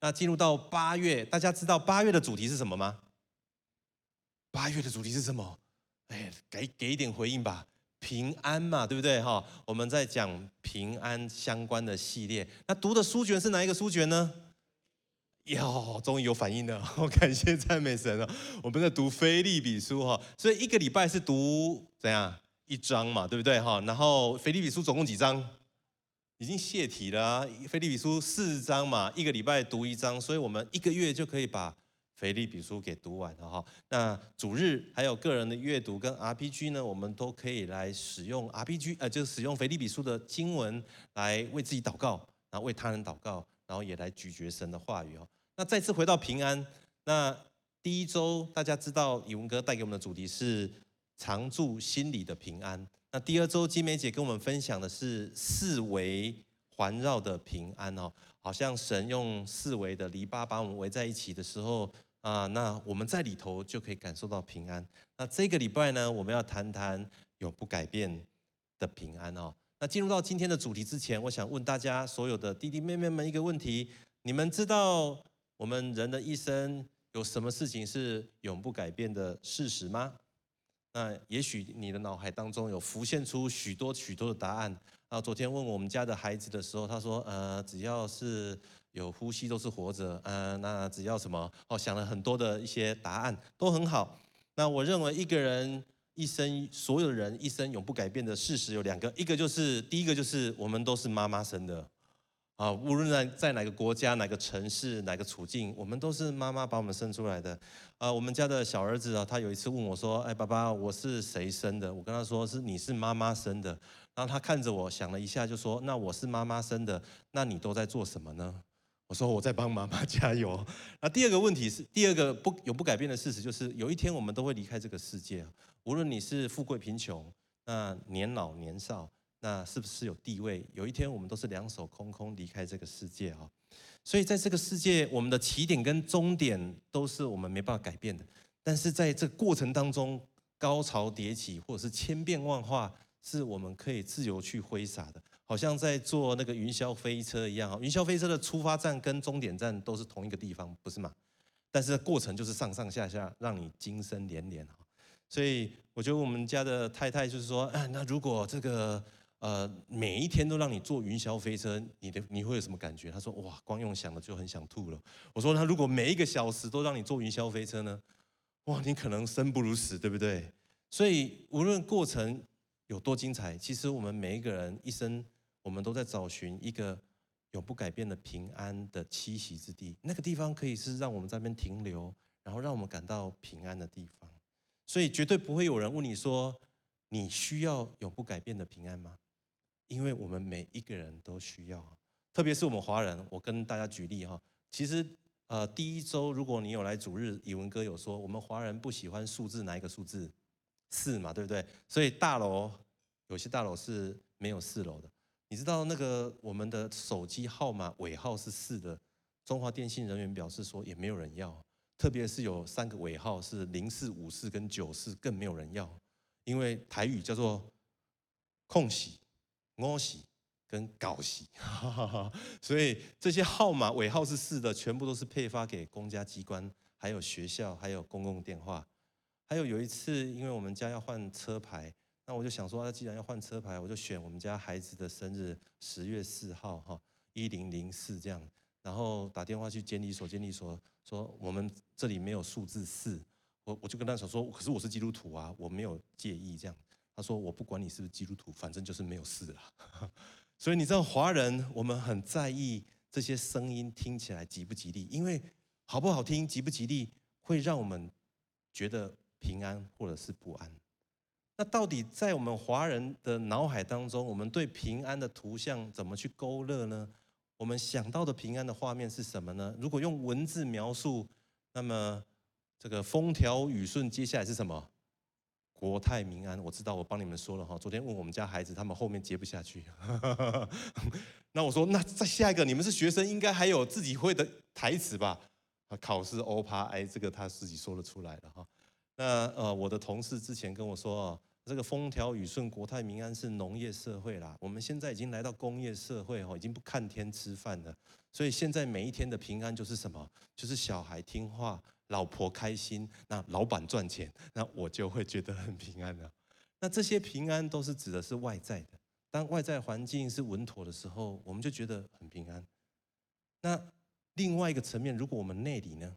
那进入到八月，大家知道八月的主题是什么吗？八月的主题是什么？哎，给给一点回应吧。平安嘛，对不对哈？我们在讲平安相关的系列。那读的书卷是哪一个书卷呢？哟，终于有反应了，我感谢赞美神了。我们在读腓立比书哈，所以一个礼拜是读怎样一章嘛，对不对哈？然后腓立比书总共几章？已经泄题了啊。腓立比书四章嘛，一个礼拜读一章，所以我们一个月就可以把。腓立比书给读完了哈，那主日还有个人的阅读跟 RPG 呢，我们都可以来使用 RPG，呃，就使用腓立比书的经文来为自己祷告，然后为他人祷告，然后也来咀嚼神的话语哦。那再次回到平安，那第一周大家知道以文哥带给我们的主题是常住心里的平安，那第二周金梅姐跟我们分享的是四围环绕的平安哦，好像神用四围的篱笆把我们围在一起的时候。啊，那我们在里头就可以感受到平安。那这个礼拜呢，我们要谈谈永不改变的平安哦。那进入到今天的主题之前，我想问大家所有的弟弟妹妹们一个问题：你们知道我们人的一生有什么事情是永不改变的事实吗？那也许你的脑海当中有浮现出许多许多的答案。啊，昨天问我们家的孩子的时候，他说：呃，只要是。有呼吸都是活着，嗯、那只要什么哦，想了很多的一些答案都很好。那我认为一个人一生，所有人一生永不改变的事实有两个，一个就是第一个就是我们都是妈妈生的，啊，无论在在哪个国家、哪个城市、哪个处境，我们都是妈妈把我们生出来的。啊，我们家的小儿子啊，他有一次问我说：“哎，爸爸，我是谁生的？”我跟他说：“是你是妈妈生的。”然后他看着我想了一下，就说：“那我是妈妈生的，那你都在做什么呢？”我说我在帮妈妈加油。那第二个问题是，第二个不有不改变的事实就是，有一天我们都会离开这个世界。无论你是富贵贫穷，那年老年少，那是不是有地位？有一天我们都是两手空空离开这个世界啊。所以在这个世界，我们的起点跟终点都是我们没办法改变的。但是在这过程当中，高潮迭起或者是千变万化，是我们可以自由去挥洒的。好像在坐那个云霄飞车一样，云霄飞车的出发站跟终点站都是同一个地方，不是吗？但是过程就是上上下下，让你惊声连连。所以我觉得我们家的太太就是说，哎，那如果这个呃每一天都让你坐云霄飞车，你的你会有什么感觉？他说，哇，光用想的就很想吐了。我说，那如果每一个小时都让你坐云霄飞车呢？哇，你可能生不如死，对不对？所以无论过程有多精彩，其实我们每一个人一生。我们都在找寻一个永不改变的平安的栖息之地，那个地方可以是让我们在那边停留，然后让我们感到平安的地方。所以绝对不会有人问你说，你需要永不改变的平安吗？因为我们每一个人都需要，特别是我们华人。我跟大家举例哈，其实呃第一周如果你有来主日，以文哥有说，我们华人不喜欢数字，哪一个数字？四嘛，对不对？所以大楼有些大楼是没有四楼的。你知道那个我们的手机号码尾号是四的，中华电信人员表示说也没有人要，特别是有三个尾号是零四五四跟九四更没有人要，因为台语叫做空喜、摸喜跟搞喜，所以这些号码尾号是四的，全部都是配发给公家机关、还有学校、还有公共电话，还有有一次因为我们家要换车牌。那我就想说，那既然要换车牌，我就选我们家孩子的生日，十月四号，哈，一零零四这样，然后打电话去监理所，监理所说我们这里没有数字四，我我就跟他说说，可是我是基督徒啊，我没有介意这样。他说我不管你是不是基督徒，反正就是没有事了。所以你知道华人我们很在意这些声音听起来吉不吉利，因为好不好听，吉不吉利，会让我们觉得平安或者是不安。那到底在我们华人的脑海当中，我们对平安的图像怎么去勾勒呢？我们想到的平安的画面是什么呢？如果用文字描述，那么这个风调雨顺，接下来是什么？国泰民安。我知道，我帮你们说了哈。昨天问我们家孩子，他们后面接不下去。那我说，那再下一个，你们是学生，应该还有自己会的台词吧？考试欧趴，哎，这个他自己说得出来了哈。那呃，我的同事之前跟我说，这个风调雨顺、国泰民安是农业社会啦。我们现在已经来到工业社会哦，已经不看天吃饭了。所以现在每一天的平安就是什么？就是小孩听话，老婆开心，那老板赚钱，那我就会觉得很平安了。那这些平安都是指的是外在的。当外在环境是稳妥的时候，我们就觉得很平安。那另外一个层面，如果我们内里呢？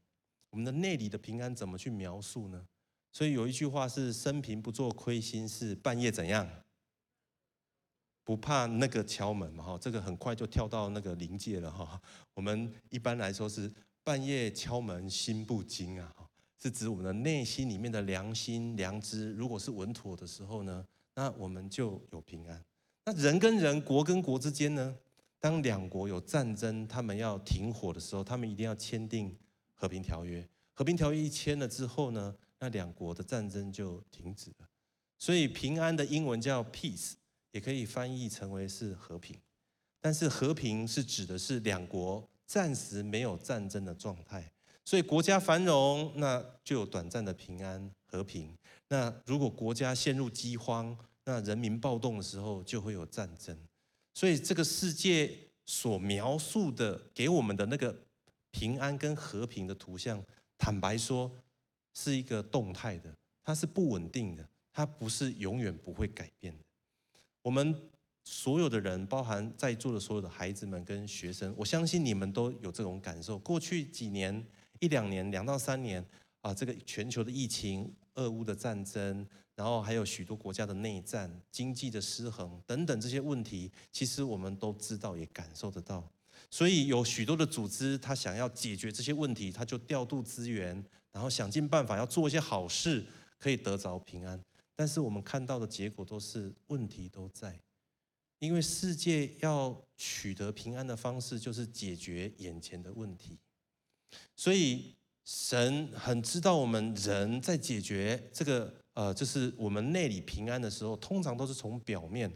我们的内里的平安怎么去描述呢？所以有一句话是“生平不做亏心事，半夜怎样？不怕那个敲门嘛？哈，这个很快就跳到那个临界了哈。我们一般来说是半夜敲门心不惊啊，是指我们的内心里面的良心良知，如果是稳妥的时候呢，那我们就有平安。那人跟人、国跟国之间呢，当两国有战争，他们要停火的时候，他们一定要签订和平条约。和平条约一签了之后呢，那两国的战争就停止了，所以平安的英文叫 peace，也可以翻译成为是和平。但是和平是指的是两国暂时没有战争的状态，所以国家繁荣，那就有短暂的平安和平。那如果国家陷入饥荒，那人民暴动的时候就会有战争。所以这个世界所描述的给我们的那个平安跟和平的图像，坦白说。是一个动态的，它是不稳定的，它不是永远不会改变的。我们所有的人，包含在座的所有的孩子们跟学生，我相信你们都有这种感受。过去几年、一两年、两到三年啊，这个全球的疫情、俄乌的战争，然后还有许多国家的内战、经济的失衡等等这些问题，其实我们都知道，也感受得到。所以有许多的组织，他想要解决这些问题，他就调度资源。然后想尽办法要做一些好事，可以得着平安。但是我们看到的结果都是问题都在，因为世界要取得平安的方式就是解决眼前的问题。所以神很知道我们人在解决这个呃，就是我们内里平安的时候，通常都是从表面。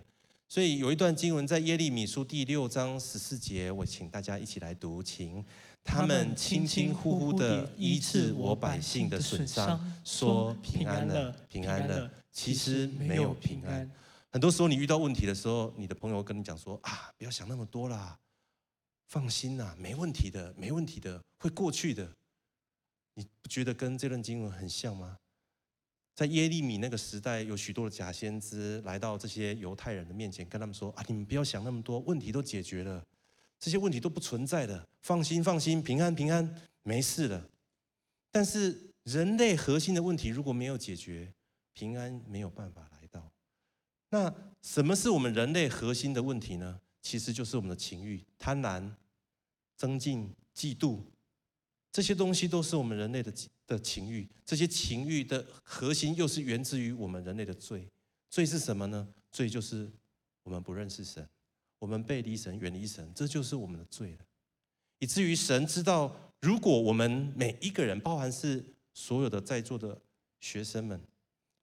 所以有一段经文在耶利米书第六章十四节，我请大家一起来读，请。他们轻轻忽忽的医治我百姓的损伤，说平安了，平安了，其实没有平安。很多时候你遇到问题的时候，你的朋友跟你讲说啊，不要想那么多啦，放心啦，没问题的，没问题的，会过去的。你不觉得跟这段经文很像吗？在耶利米那个时代，有许多的假先知来到这些犹太人的面前，跟他们说啊，你们不要想那么多，问题都解决了。这些问题都不存在的，放心，放心，平安，平安，没事了。但是人类核心的问题如果没有解决，平安没有办法来到。那什么是我们人类核心的问题呢？其实就是我们的情欲、贪婪、增进、嫉妒，这些东西都是我们人类的的情欲。这些情欲的核心又是源自于我们人类的罪。罪是什么呢？罪就是我们不认识神。我们背离神，远离神，这就是我们的罪了。以至于神知道，如果我们每一个人，包含是所有的在座的学生们，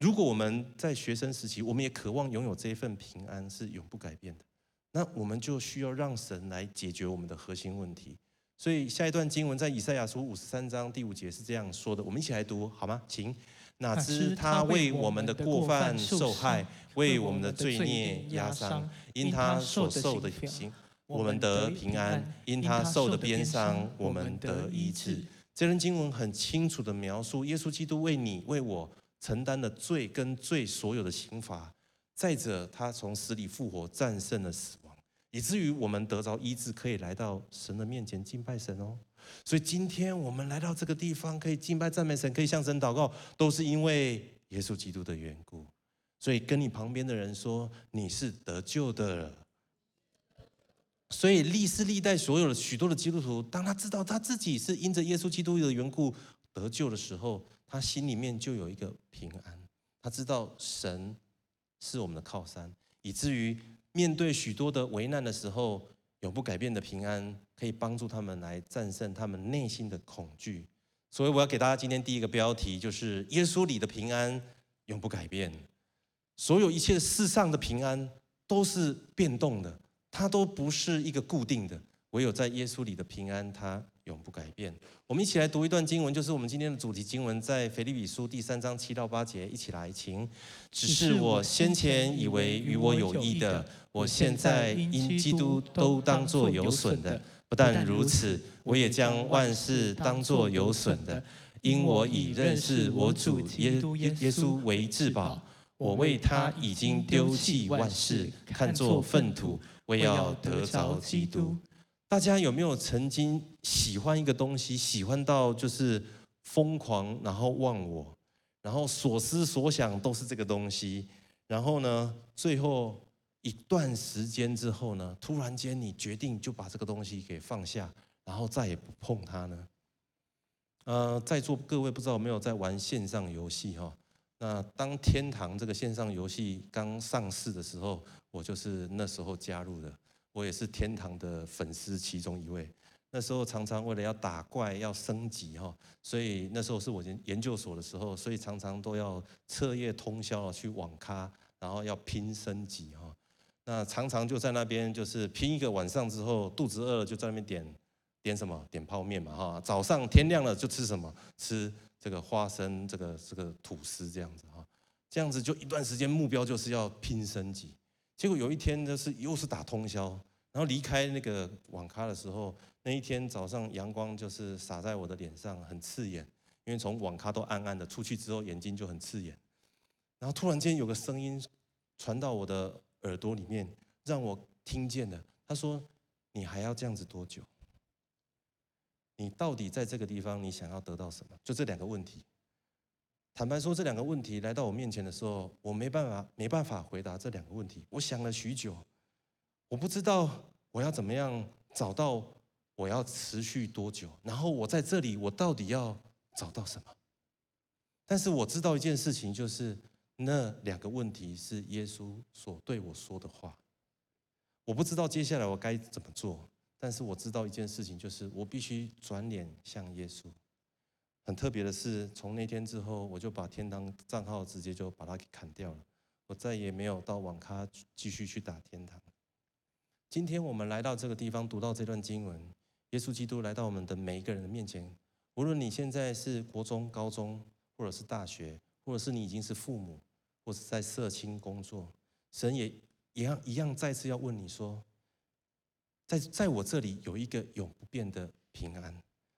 如果我们在学生时期，我们也渴望拥有这一份平安，是永不改变的，那我们就需要让神来解决我们的核心问题。所以下一段经文在以赛亚书五十三章第五节是这样说的，我们一起来读好吗？请。哪知他为我们的过犯受害，为我们的罪孽压伤。因他所受的刑，我们得平安；因他受的鞭伤，我们得医治。这段经文很清楚地描述，耶稣基督为你、为我承担了罪跟罪所有的刑罚。再者，他从死里复活，战胜了死亡，以至于我们得着医治，可以来到神的面前敬拜神哦。所以今天我们来到这个地方，可以敬拜赞美神，可以向神祷告，都是因为耶稣基督的缘故。所以跟你旁边的人说，你是得救的。所以历世历代所有的许多的基督徒，当他知道他自己是因着耶稣基督的缘故得救的时候，他心里面就有一个平安。他知道神是我们的靠山，以至于面对许多的危难的时候，永不改变的平安。可以帮助他们来战胜他们内心的恐惧，所以我要给大家今天第一个标题，就是耶稣里的平安永不改变。所有一切世上的平安都是变动的，它都不是一个固定的，唯有在耶稣里的平安，它永不改变。我们一起来读一段经文，就是我们今天的主题经文，在腓立比书第三章七到八节，一起来，请。只是我先前以为与我有益的，我现在因基督都当作有损的。不但如此，我也将万事当作有损的，因我已认识我主耶耶稣为至宝。我为他已经丢弃万事，看作粪土，为要得着基督。大家有没有曾经喜欢一个东西，喜欢到就是疯狂，然后忘我，然后所思所想都是这个东西，然后呢，最后一段时间之后呢，突然间你决定就把这个东西给放下，然后再也不碰它呢？呃，在座各位不知道有没有在玩线上游戏哈？那当天堂这个线上游戏刚上市的时候，我就是那时候加入的，我也是天堂的粉丝其中一位。那时候常常为了要打怪要升级哈，所以那时候是我研研究所的时候，所以常常都要彻夜通宵去网咖，然后要拼升级哈。那常常就在那边就是拼一个晚上之后，肚子饿了就在那边点点什么点泡面嘛哈。早上天亮了就吃什么吃。这个花生，这个这个吐司这样子哈，这样子就一段时间，目标就是要拼升级。结果有一天就是又是打通宵，然后离开那个网咖的时候，那一天早上阳光就是洒在我的脸上，很刺眼。因为从网咖都暗暗的，出去之后眼睛就很刺眼。然后突然间有个声音传到我的耳朵里面，让我听见了。他说：“你还要这样子多久？”你到底在这个地方，你想要得到什么？就这两个问题。坦白说，这两个问题来到我面前的时候，我没办法，没办法回答这两个问题。我想了许久，我不知道我要怎么样找到我要持续多久，然后我在这里，我到底要找到什么？但是我知道一件事情，就是那两个问题是耶稣所对我说的话。我不知道接下来我该怎么做。但是我知道一件事情，就是我必须转脸向耶稣。很特别的是，从那天之后，我就把天堂账号直接就把它给砍掉了。我再也没有到网咖继续去打天堂。今天我们来到这个地方，读到这段经文，耶稣基督来到我们的每一个人的面前。无论你现在是国中、高中，或者是大学，或者是你已经是父母，或是在社青工作，神也一样一样再次要问你说。在在我这里有一个永不变的平安，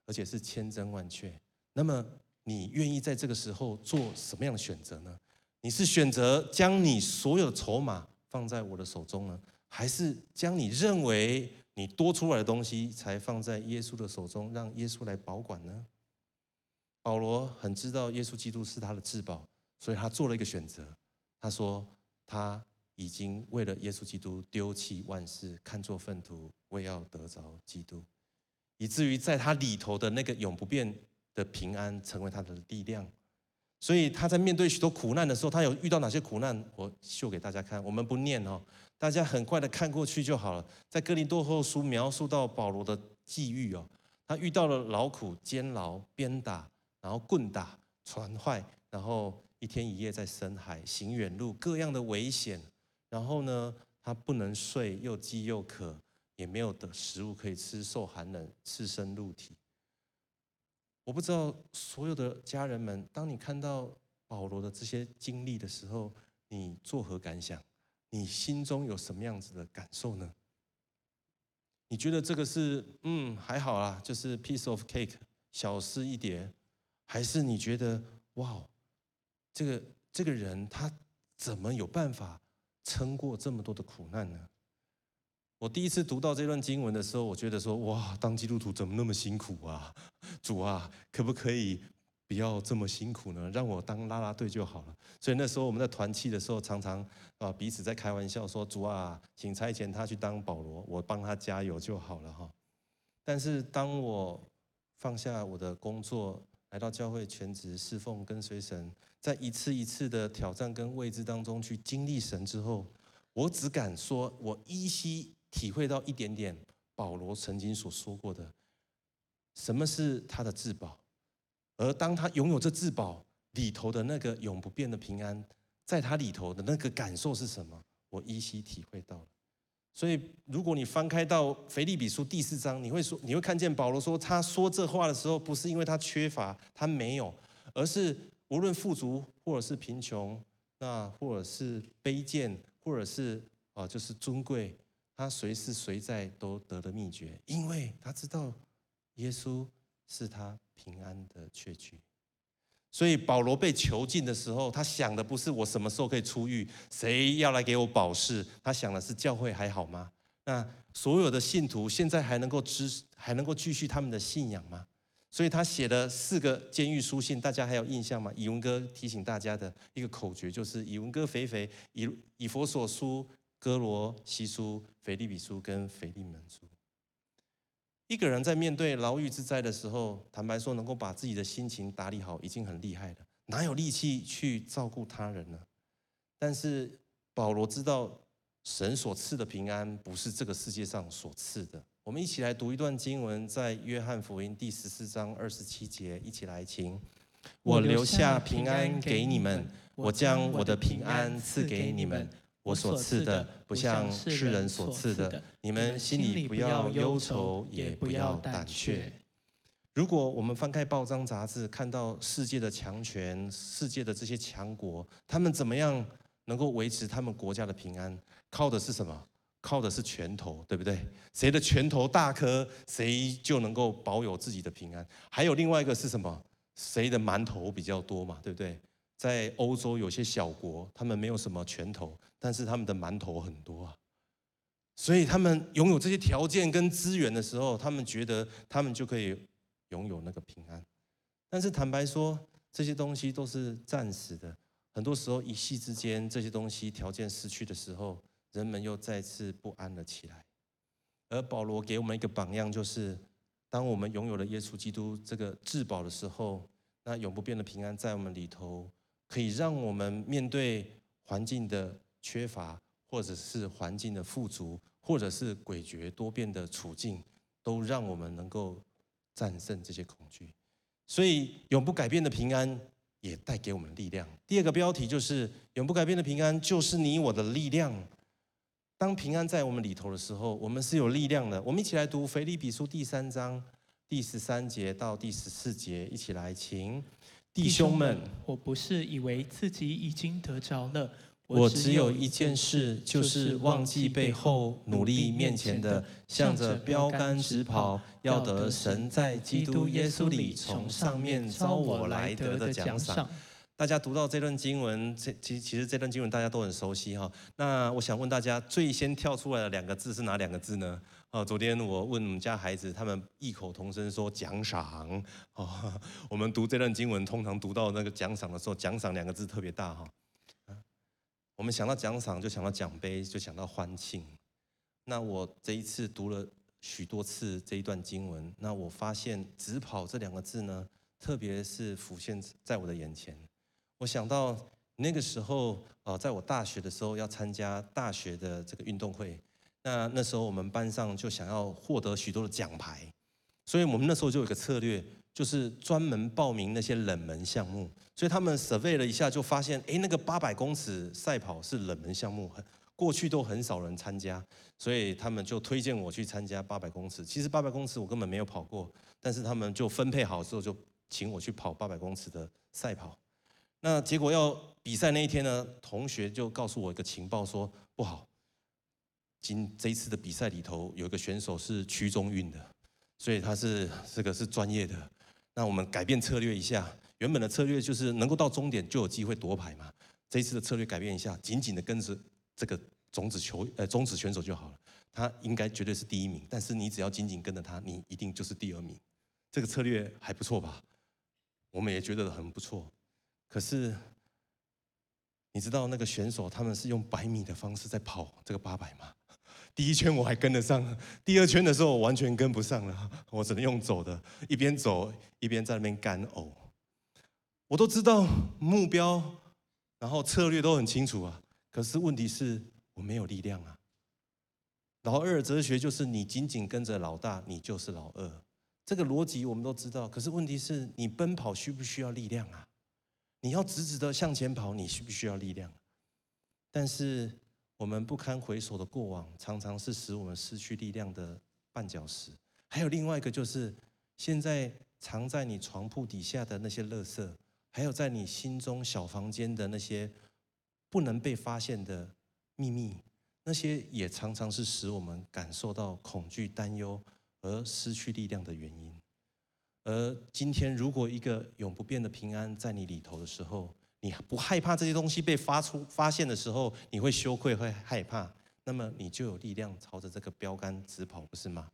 而且是千真万确。那么你愿意在这个时候做什么样的选择呢？你是选择将你所有的筹码放在我的手中呢，还是将你认为你多出来的东西才放在耶稣的手中，让耶稣来保管呢？保罗很知道耶稣基督是他的至宝，所以他做了一个选择。他说他。已经为了耶稣基督丢弃万事，看作粪土，为要得着基督，以至于在他里头的那个永不变的平安成为他的力量。所以他在面对许多苦难的时候，他有遇到哪些苦难？我秀给大家看。我们不念哦，大家很快的看过去就好了。在哥林多后书描述到保罗的际遇哦，他遇到了劳苦、监牢、鞭打，然后棍打、船坏，然后一天一夜在深海行远路，各样的危险。然后呢，他不能睡，又饥又渴，也没有的食物可以吃，受寒冷，赤身露体。我不知道所有的家人们，当你看到保罗的这些经历的时候，你作何感想？你心中有什么样子的感受呢？你觉得这个是嗯还好啦，就是 piece of cake 小事一碟，还是你觉得哇，这个这个人他怎么有办法？撑过这么多的苦难呢？我第一次读到这段经文的时候，我觉得说：哇，当基督徒怎么那么辛苦啊？主啊，可不可以不要这么辛苦呢？让我当啦啦队就好了。所以那时候我们在团契的时候，常常啊彼此在开玩笑说：主啊，请差遣他去当保罗，我帮他加油就好了哈。但是当我放下我的工作，来到教会全职侍奉，跟随神。在一次一次的挑战跟未知当中去经历神之后，我只敢说，我依稀体会到一点点保罗曾经所说过的，什么是他的至宝，而当他拥有这至宝里头的那个永不变的平安，在他里头的那个感受是什么，我依稀体会到了。所以，如果你翻开到腓立比书第四章，你会说，你会看见保罗说，他说这话的时候，不是因为他缺乏，他没有，而是无论富足或者是贫穷，那或者是卑贱，或者是啊，就是尊贵，他随时随在都得了秘诀，因为他知道耶稣是他平安的确据。所以保罗被囚禁的时候，他想的不是我什么时候可以出狱，谁要来给我保释，他想的是教会还好吗？那所有的信徒现在还能够支，还能够继续他们的信仰吗？所以他写了四个监狱书信，大家还有印象吗？以文哥提醒大家的一个口诀就是：以文哥肥肥，以以佛所书、哥罗西书、腓利比书跟腓利门书。一个人在面对牢狱之灾的时候，坦白说，能够把自己的心情打理好，已经很厉害了。哪有力气去照顾他人呢？但是保罗知道，神所赐的平安不是这个世界上所赐的。我们一起来读一段经文，在约翰福音第十四章二十七节，一起来请。我留下平安给你们，我将我的平安赐给你们。我所赐的不像世人所赐的，你们心里不要忧愁，也不要胆怯。如果我们翻开报章杂志，看到世界的强权、世界的这些强国，他们怎么样能够维持他们国家的平安？靠的是什么？靠的是拳头，对不对？谁的拳头大颗，谁就能够保有自己的平安。还有另外一个是什么？谁的馒头比较多嘛，对不对？在欧洲有些小国，他们没有什么拳头，但是他们的馒头很多啊。所以他们拥有这些条件跟资源的时候，他们觉得他们就可以拥有那个平安。但是坦白说，这些东西都是暂时的。很多时候一夕之间，这些东西条件失去的时候，人们又再次不安了起来。而保罗给我们一个榜样，就是当我们拥有了耶稣基督这个至宝的时候，那永不变的平安在我们里头。可以让我们面对环境的缺乏，或者是环境的富足，或者是诡谲多变的处境，都让我们能够战胜这些恐惧。所以，永不改变的平安也带给我们力量。第二个标题就是“永不改变的平安就是你我的力量”。当平安在我们里头的时候，我们是有力量的。我们一起来读腓立比书第三章第十三节到第十四节，一起来，请。弟兄们，我不是以为自己已经得着了，我只有一件事，就是忘记背后，努力面前的，向着标杆直跑，要得神在基督耶稣里从上面招我来得的奖赏。大家读到这段经文，这其其实这段经文大家都很熟悉哈。那我想问大家，最先跳出来的两个字是哪两个字呢？哦，昨天我问我们家孩子，他们异口同声说奖赏。哦，我们读这段经文，通常读到那个奖赏的时候，奖赏两个字特别大哈。我们想到奖赏，就想到奖杯，就想到欢庆。那我这一次读了许多次这一段经文，那我发现“直跑”这两个字呢，特别是浮现在我的眼前。我想到那个时候，呃，在我大学的时候要参加大学的这个运动会。那那时候我们班上就想要获得许多的奖牌，所以我们那时候就有一个策略，就是专门报名那些冷门项目。所以他们 survey 了一下，就发现，哎，那个八百公尺赛跑是冷门项目，过去都很少人参加，所以他们就推荐我去参加八百公尺。其实八百公尺我根本没有跑过，但是他们就分配好之后，就请我去跑八百公尺的赛跑。那结果要比赛那一天呢，同学就告诉我一个情报，说不好。今这一次的比赛里头有一个选手是区中运的，所以他是这个是专业的。那我们改变策略一下，原本的策略就是能够到终点就有机会夺牌嘛。这一次的策略改变一下，紧紧的跟着这个种子球呃种子选手就好了。他应该绝对是第一名，但是你只要紧紧跟着他，你一定就是第二名。这个策略还不错吧？我们也觉得很不错。可是你知道那个选手他们是用百米的方式在跑这个八百吗？第一圈我还跟得上，第二圈的时候我完全跟不上了，我只能用走的，一边走一边在那边干呕。我都知道目标，然后策略都很清楚啊，可是问题是我没有力量啊。老二哲学就是你紧紧跟着老大，你就是老二，这个逻辑我们都知道。可是问题是你奔跑需不需要力量啊？你要直直的向前跑，你需不需要力量？但是。我们不堪回首的过往，常常是使我们失去力量的绊脚石。还有另外一个，就是现在藏在你床铺底下的那些垃圾，还有在你心中小房间的那些不能被发现的秘密，那些也常常是使我们感受到恐惧、担忧而失去力量的原因。而今天，如果一个永不变的平安在你里头的时候，你不害怕这些东西被发出发现的时候，你会羞愧，会害怕，那么你就有力量朝着这个标杆直跑，不是吗？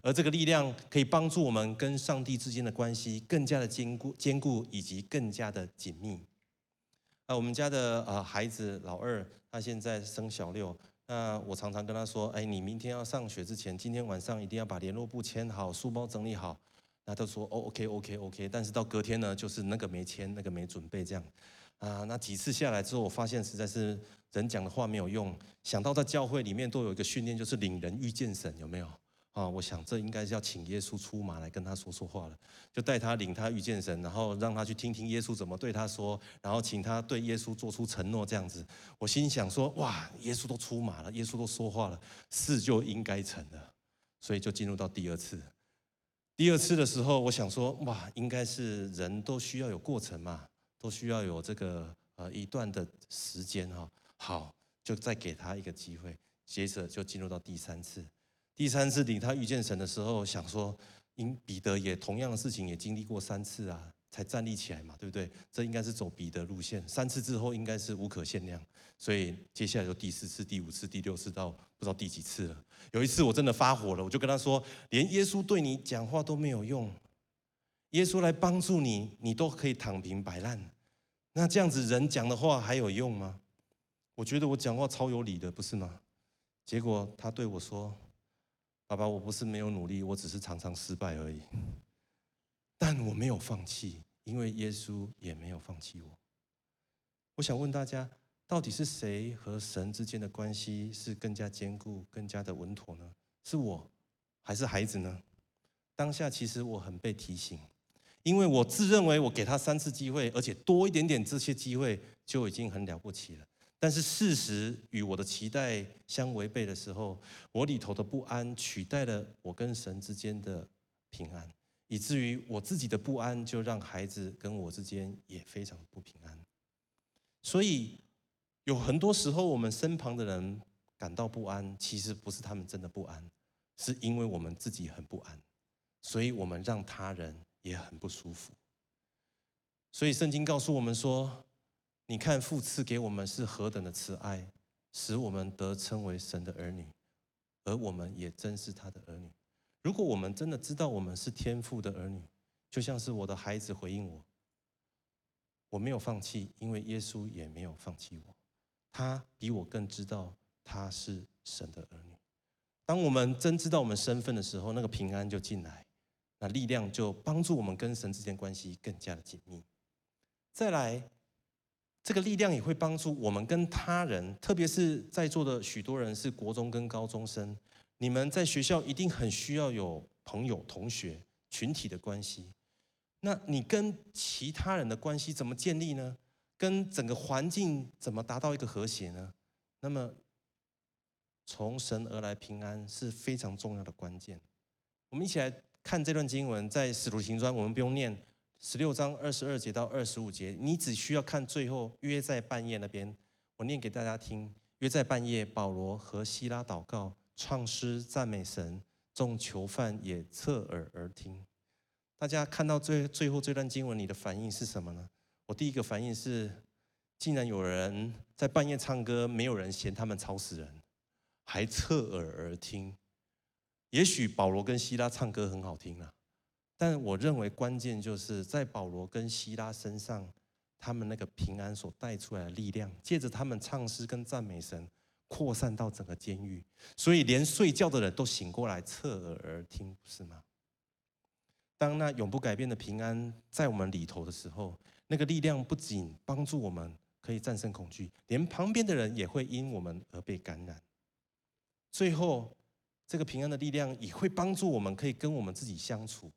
而这个力量可以帮助我们跟上帝之间的关系更加的坚固、坚固以及更加的紧密。啊，我们家的呃孩子老二，他现在升小六，那我常常跟他说，哎，你明天要上学之前，今天晚上一定要把联络簿签好，书包整理好。那他说哦，OK，OK，OK，但是到隔天呢，就是那个没签，那个没准备这样，啊，那几次下来之后，我发现实在是人讲的话没有用。想到在教会里面都有一个训练，就是领人遇见神，有没有？啊，我想这应该是要请耶稣出马来跟他说说话了，就带他领他遇见神，然后让他去听听耶稣怎么对他说，然后请他对耶稣做出承诺这样子。我心想说，哇，耶稣都出马了，耶稣都说话了，事就应该成了，所以就进入到第二次。第二次的时候，我想说，哇，应该是人都需要有过程嘛，都需要有这个呃一段的时间哈。好，就再给他一个机会，接着就进入到第三次。第三次领他遇见神的时候，想说，因彼得也同样的事情也经历过三次啊。才站立起来嘛，对不对？这应该是走彼得路线。三次之后应该是无可限量，所以接下来就第四次、第五次、第六次到不知道第几次了。有一次我真的发火了，我就跟他说：“连耶稣对你讲话都没有用，耶稣来帮助你，你都可以躺平摆烂，那这样子人讲的话还有用吗？”我觉得我讲话超有理的，不是吗？结果他对我说：“爸爸，我不是没有努力，我只是常常失败而已。”但我没有放弃，因为耶稣也没有放弃我。我想问大家，到底是谁和神之间的关系是更加坚固、更加的稳妥呢？是我，还是孩子呢？当下其实我很被提醒，因为我自认为我给他三次机会，而且多一点点这些机会就已经很了不起了。但是事实与我的期待相违背的时候，我里头的不安取代了我跟神之间的平安。以至于我自己的不安，就让孩子跟我之间也非常不平安。所以有很多时候，我们身旁的人感到不安，其实不是他们真的不安，是因为我们自己很不安，所以我们让他人也很不舒服。所以圣经告诉我们说：“你看父赐给我们是何等的慈爱，使我们得称为神的儿女，而我们也真是他的儿女。”如果我们真的知道我们是天父的儿女，就像是我的孩子回应我，我没有放弃，因为耶稣也没有放弃我。他比我更知道他是神的儿女。当我们真知道我们身份的时候，那个平安就进来，那力量就帮助我们跟神之间关系更加的紧密。再来，这个力量也会帮助我们跟他人，特别是在座的许多人是国中跟高中生。你们在学校一定很需要有朋友、同学、群体的关系。那你跟其他人的关系怎么建立呢？跟整个环境怎么达到一个和谐呢？那么，从神而来平安是非常重要的关键。我们一起来看这段经文，在使徒行传，我们不用念十六章二十二节到二十五节，你只需要看最后约在半夜那边，我念给大家听。约在半夜，保罗和西拉祷告。唱诗赞美神，众囚犯也侧耳而听。大家看到最最后这段经文，你的反应是什么呢？我第一个反应是，竟然有人在半夜唱歌，没有人嫌他们吵死人，还侧耳而听。也许保罗跟希拉唱歌很好听啊，但我认为关键就是在保罗跟希拉身上，他们那个平安所带出来的力量，借着他们唱诗跟赞美神。扩散到整个监狱，所以连睡觉的人都醒过来，侧耳而听，不是吗？当那永不改变的平安在我们里头的时候，那个力量不仅帮助我们可以战胜恐惧，连旁边的人也会因我们而被感染。最后，这个平安的力量也会帮助我们可以跟我们自己相处，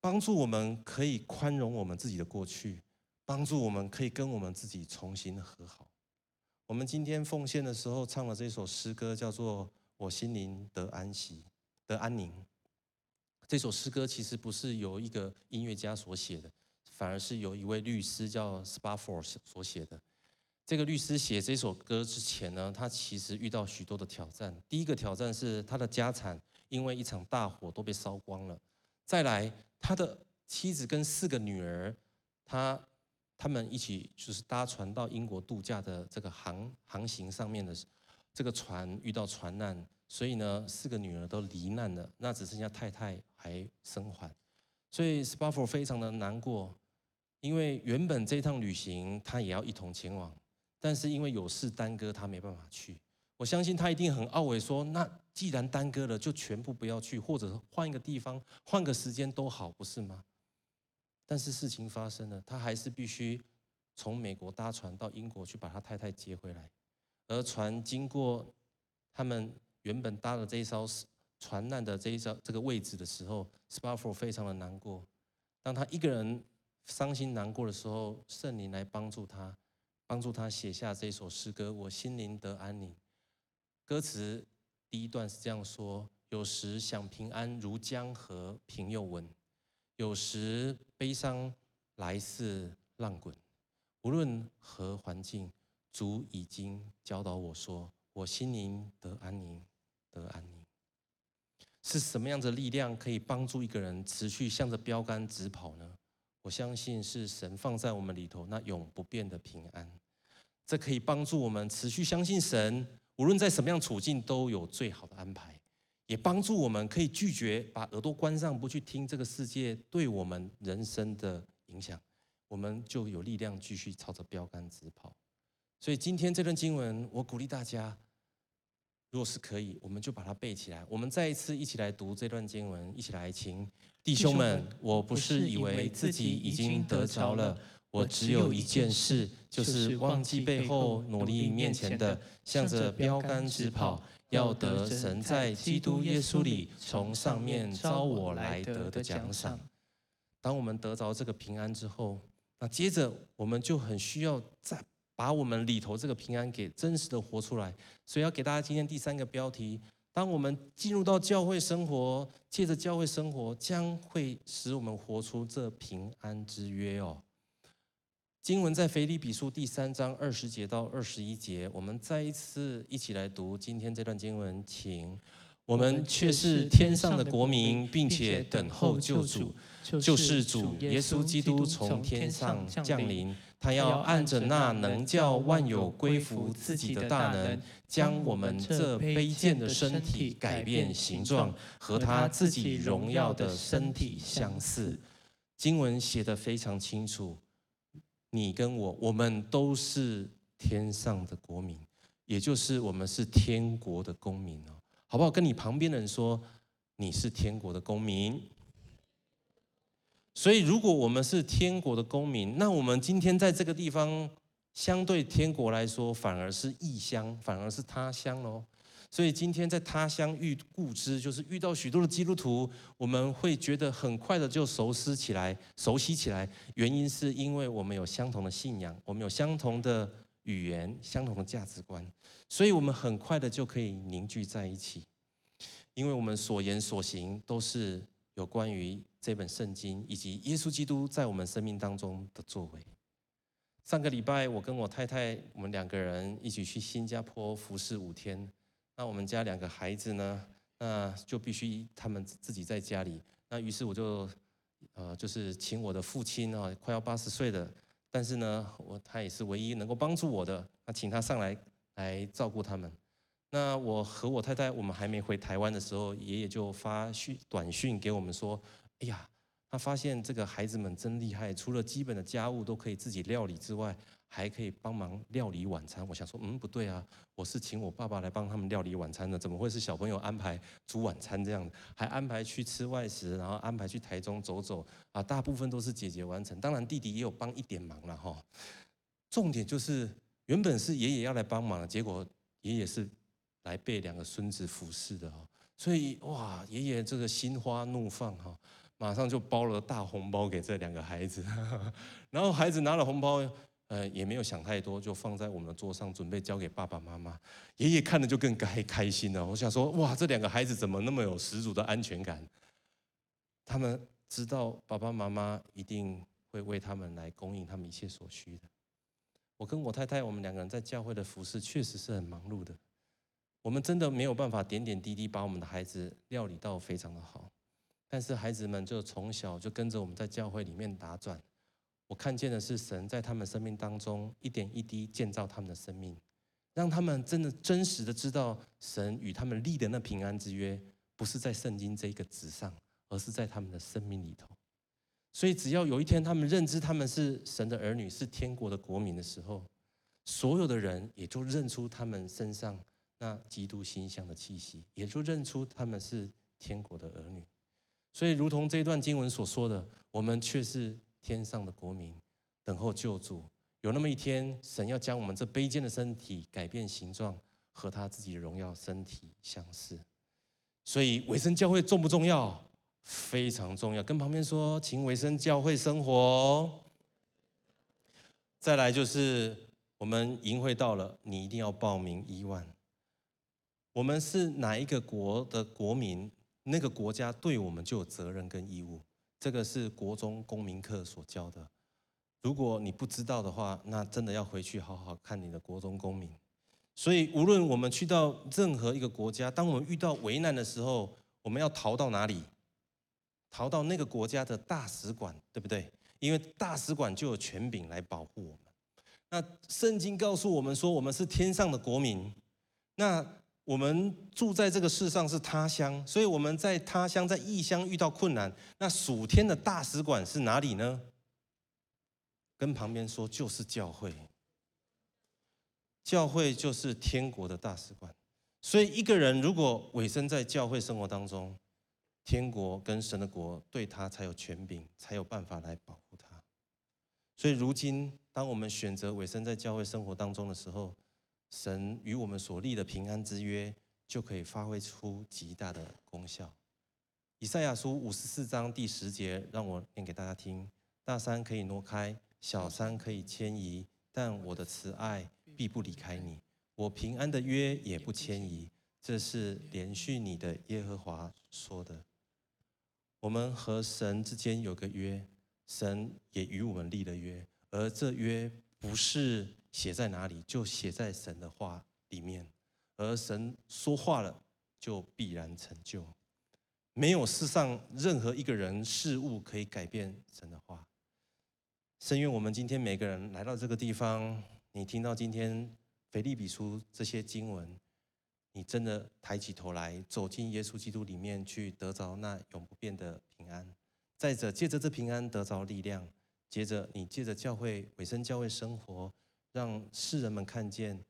帮助我们可以宽容我们自己的过去，帮助我们可以跟我们自己重新和好。我们今天奉献的时候唱了这首诗歌，叫做《我心灵得安息，得安宁》。这首诗歌其实不是由一个音乐家所写的，反而是由一位律师叫 s p a f o r d 所写的。这个律师写这首歌之前呢，他其实遇到许多的挑战。第一个挑战是他的家产因为一场大火都被烧光了。再来，他的妻子跟四个女儿，他他们一起就是搭船到英国度假的这个航航行上面的这个船遇到船难。所以呢，四个女儿都罹难了，那只剩下太太还生还，所以 s p a f o r d 非常的难过，因为原本这趟旅行他也要一同前往，但是因为有事耽搁，他没办法去。我相信他一定很懊悔，说：那既然耽搁了，就全部不要去，或者换一个地方，换个时间都好，不是吗？但是事情发生了，他还是必须从美国搭船到英国去把他太太接回来，而船经过他们。原本搭的这一艘船难的这一艘这个位置的时候 s p a r f o r 非常的难过。当他一个人伤心难过的时候，圣灵来帮助他，帮助他写下这首诗歌：我心灵得安宁。歌词第一段是这样说：有时想平安如江河平又稳，有时悲伤来似浪滚。无论何环境，主已经教导我说：我心灵得安宁。得安宁，是什么样的力量可以帮助一个人持续向着标杆直跑呢？我相信是神放在我们里头那永不变的平安，这可以帮助我们持续相信神，无论在什么样处境都有最好的安排，也帮助我们可以拒绝把耳朵关上，不去听这个世界对我们人生的影响，我们就有力量继续朝着标杆直跑。所以今天这段经文，我鼓励大家。如果是可以，我们就把它背起来。我们再一次一起来读这段经文，一起来请弟兄们。我不是以为自己已经得着了，我只有一件事，就是忘记背后，努力面前的，向着标杆直跑，要得神在基督耶稣里从上面招我来得的奖赏。当我们得着这个平安之后，那接着我们就很需要再。把我们里头这个平安给真实的活出来，所以要给大家今天第三个标题：当我们进入到教会生活，借着教会生活，将会使我们活出这平安之约哦。经文在腓立比书第三章二十节到二十一节，我们再一次一起来读今天这段经文，请。我们却是天上的国民，并且等候救主，救世主耶稣基督从天上降临。他要按着那能叫万有归服自己的大能，将我们这卑贱的身体改变形状，和他自己荣耀的身体相似。经文写的非常清楚，你跟我，我们都是天上的国民，也就是我们是天国的公民哦。好不好？跟你旁边的人说，你是天国的公民。所以，如果我们是天国的公民，那我们今天在这个地方，相对天国来说，反而是异乡，反而是他乡喽。所以，今天在他乡遇故知，就是遇到许多的基督徒，我们会觉得很快的就熟悉起来，熟悉起来。原因是因为我们有相同的信仰，我们有相同的语言，相同的价值观。所以我们很快的就可以凝聚在一起，因为我们所言所行都是有关于这本圣经以及耶稣基督在我们生命当中的作为。上个礼拜，我跟我太太，我们两个人一起去新加坡服侍五天。那我们家两个孩子呢，那就必须他们自己在家里。那于是我就，呃，就是请我的父亲啊，快要八十岁的，但是呢，我他也是唯一能够帮助我的，那请他上来。来照顾他们。那我和我太太，我们还没回台湾的时候，爷爷就发讯短讯给我们说：“哎呀，他发现这个孩子们真厉害，除了基本的家务都可以自己料理之外，还可以帮忙料理晚餐。”我想说，嗯，不对啊，我是请我爸爸来帮他们料理晚餐的，怎么会是小朋友安排煮晚餐这样？还安排去吃外食，然后安排去台中走走啊，大部分都是姐姐完成，当然弟弟也有帮一点忙了哈。重点就是。原本是爷爷要来帮忙，结果爷爷是来被两个孙子服侍的哈，所以哇，爷爷这个心花怒放哈，马上就包了大红包给这两个孩子，然后孩子拿了红包，呃，也没有想太多，就放在我们的桌上，准备交给爸爸妈妈。爷爷看了就更开开心了。我想说，哇，这两个孩子怎么那么有十足的安全感？他们知道爸爸妈妈一定会为他们来供应他们一切所需的。我跟我太太，我们两个人在教会的服侍确实是很忙碌的。我们真的没有办法点点滴滴把我们的孩子料理到非常的好，但是孩子们就从小就跟着我们在教会里面打转。我看见的是神在他们生命当中一点一滴建造他们的生命，让他们真的真实的知道神与他们立的那平安之约，不是在圣经这一个纸上，而是在他们的生命里头。所以只要有一天他们认知他们是神的儿女，是天国的国民的时候，所有的人也就认出他们身上。那基督馨香的气息，也就认出他们是天国的儿女。所以，如同这段经文所说的，我们却是天上的国民，等候救主。有那么一天，神要将我们这卑贱的身体改变形状，和他自己的荣耀身体相似。所以，委身教会重不重要？非常重要。跟旁边说，请委身教会生活。再来就是，我们营会到了，你一定要报名一万。我们是哪一个国的国民？那个国家对我们就有责任跟义务。这个是国中公民课所教的。如果你不知道的话，那真的要回去好好看你的国中公民。所以，无论我们去到任何一个国家，当我们遇到危难的时候，我们要逃到哪里？逃到那个国家的大使馆，对不对？因为大使馆就有权柄来保护我们。那圣经告诉我们说，我们是天上的国民。那我们住在这个世上是他乡，所以我们在他乡、在异乡遇到困难，那属天的大使馆是哪里呢？跟旁边说，就是教会。教会就是天国的大使馆。所以一个人如果委身在教会生活当中，天国跟神的国对他才有权柄，才有办法来保护他。所以如今，当我们选择委身在教会生活当中的时候，神与我们所立的平安之约，就可以发挥出极大的功效。以赛亚书五十四章第十节，让我念给大家听：大山可以挪开，小山可以迁移，但我的慈爱必不离开你，我平安的约也不迁移。这是连续你的耶和华说的。我们和神之间有个约，神也与我们立了约，而这约不是。写在哪里，就写在神的话里面，而神说话了，就必然成就。没有世上任何一个人事物可以改变神的话。深愿我们今天每个人来到这个地方，你听到今天腓立比书这些经文，你真的抬起头来，走进耶稣基督里面去，得着那永不变的平安。再者，借着这平安得着力量，接着你借着教会委身教会生活。让世人们看见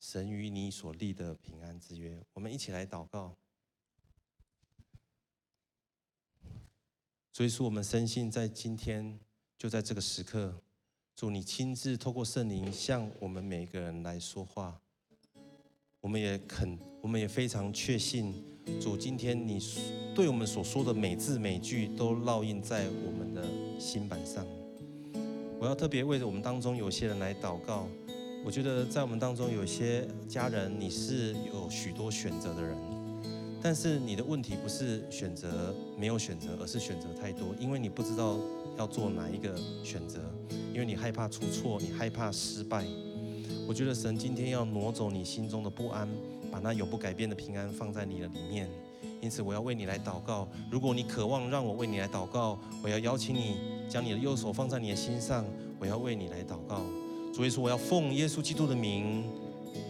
神与你所立的平安之约。我们一起来祷告。所以说，我们深信在今天，就在这个时刻，主你亲自透过圣灵向我们每一个人来说话。我们也肯，我们也非常确信，主今天你对我们所说的每字每句，都烙印在我们的心版上。我要特别为着我们当中有些人来祷告。我觉得在我们当中有些家人，你是有许多选择的人，但是你的问题不是选择没有选择，而是选择太多，因为你不知道要做哪一个选择，因为你害怕出错，你害怕失败。我觉得神今天要挪走你心中的不安，把那永不改变的平安放在你的里面。因此，我要为你来祷告。如果你渴望让我为你来祷告，我要邀请你将你的右手放在你的心上，我要为你来祷告。主耶稣，我要奉耶稣基督的名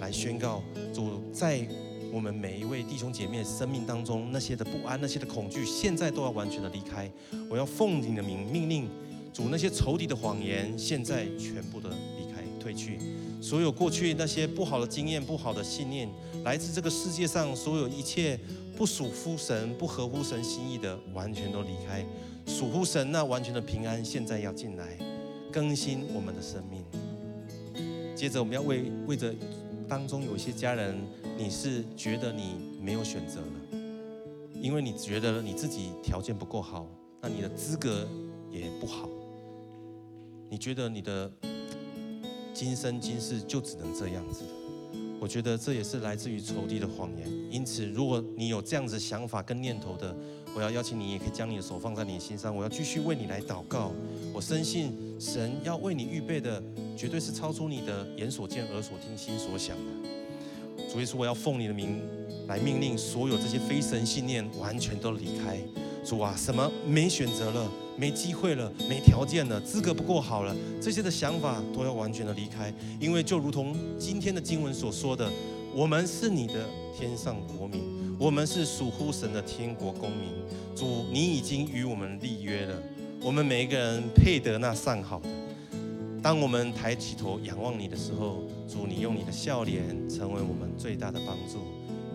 来宣告：主在我们每一位弟兄姐妹生命当中，那些的不安、那些的恐惧，现在都要完全的离开。我要奉你的名命令，主那些仇敌的谎言，现在全部的离开、退去。所有过去那些不好的经验、不好的信念，来自这个世界上所有一切。不属乎神、不合乎神心意的，完全都离开；属乎神那完全的平安，现在要进来，更新我们的生命。接着，我们要为为着当中有些家人，你是觉得你没有选择了，因为你觉得你自己条件不够好，那你的资格也不好，你觉得你的今生今世就只能这样子。我觉得这也是来自于仇敌的谎言。因此，如果你有这样子想法跟念头的，我要邀请你，也可以将你的手放在你的心上。我要继续为你来祷告。我深信神要为你预备的，绝对是超出你的眼所见、耳所听、心所想的。主耶稣，我要奉你的名来命令所有这些非神信念完全都离开。主啊，什么没选择了？没机会了，没条件了，资格不够好了，这些的想法都要完全的离开，因为就如同今天的经文所说的，我们是你的天上国民，我们是属乎神的天国公民。主，你已经与我们立约了，我们每一个人配得那上好的。当我们抬起头仰望你的时候，主，你用你的笑脸成为我们最大的帮助。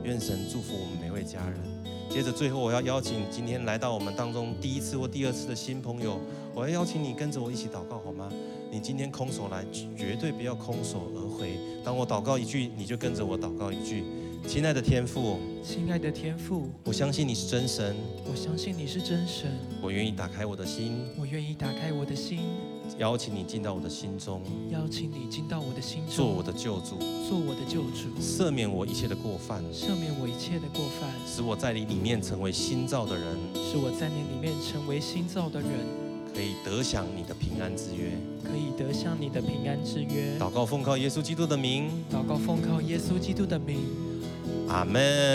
愿神祝福我们每位家人。接着，最后我要邀请今天来到我们当中第一次或第二次的新朋友，我要邀请你跟着我一起祷告，好吗？你今天空手来，绝对不要空手而回。当我祷告一句，你就跟着我祷告一句。亲爱的天父，亲爱的天父，我相信你是真神，我相信你是真神，我愿意打开我的心，我愿意打开我的心，邀请你进到我的心中，邀请你进到我的心中，做我的救主，做我的救主，赦免我一切的过犯，赦免我一切的过犯，使我在你里面成为新造的人，使我在你里面成为新造的人，可以得享你的平安之约，可以得享你的平安之约。祷告奉靠耶稣基督的名，祷告奉靠耶稣基督的名。阿门。